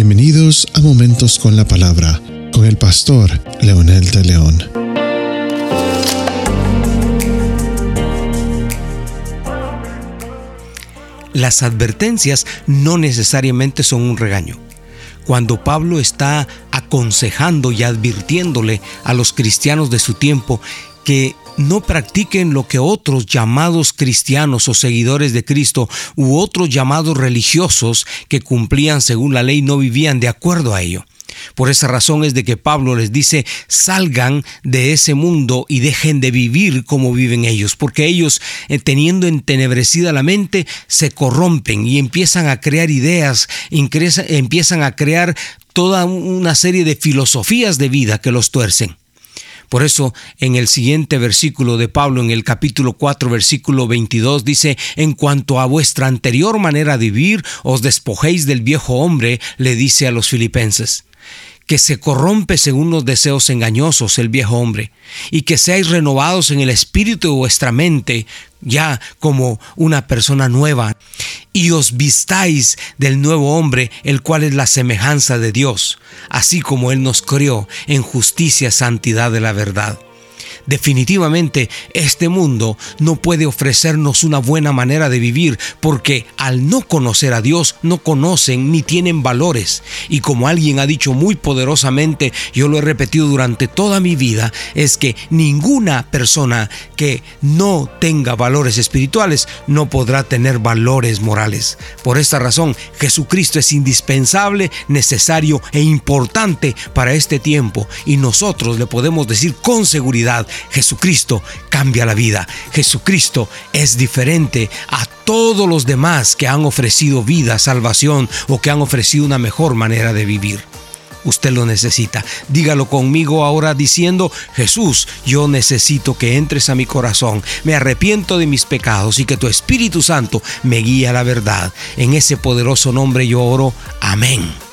Bienvenidos a Momentos con la Palabra con el pastor Leonel de León. Las advertencias no necesariamente son un regaño. Cuando Pablo está aconsejando y advirtiéndole a los cristianos de su tiempo que no practiquen lo que otros llamados cristianos o seguidores de Cristo u otros llamados religiosos que cumplían según la ley no vivían de acuerdo a ello. Por esa razón es de que Pablo les dice, salgan de ese mundo y dejen de vivir como viven ellos, porque ellos, eh, teniendo entenebrecida la mente, se corrompen y empiezan a crear ideas, empiezan a crear toda una serie de filosofías de vida que los tuercen. Por eso en el siguiente versículo de Pablo, en el capítulo 4, versículo 22, dice, en cuanto a vuestra anterior manera de vivir, os despojéis del viejo hombre, le dice a los filipenses que se corrompe según los deseos engañosos el viejo hombre, y que seáis renovados en el espíritu de vuestra mente, ya como una persona nueva, y os vistáis del nuevo hombre, el cual es la semejanza de Dios, así como Él nos creó en justicia santidad de la verdad. Definitivamente este mundo no puede ofrecernos una buena manera de vivir porque al no conocer a Dios no conocen ni tienen valores. Y como alguien ha dicho muy poderosamente, yo lo he repetido durante toda mi vida, es que ninguna persona que no tenga valores espirituales no podrá tener valores morales. Por esta razón, Jesucristo es indispensable, necesario e importante para este tiempo y nosotros le podemos decir con seguridad, Jesucristo cambia la vida. Jesucristo es diferente a todos los demás que han ofrecido vida, salvación o que han ofrecido una mejor manera de vivir. Usted lo necesita. Dígalo conmigo ahora diciendo, Jesús, yo necesito que entres a mi corazón. Me arrepiento de mis pecados y que tu Espíritu Santo me guíe a la verdad. En ese poderoso nombre yo oro. Amén.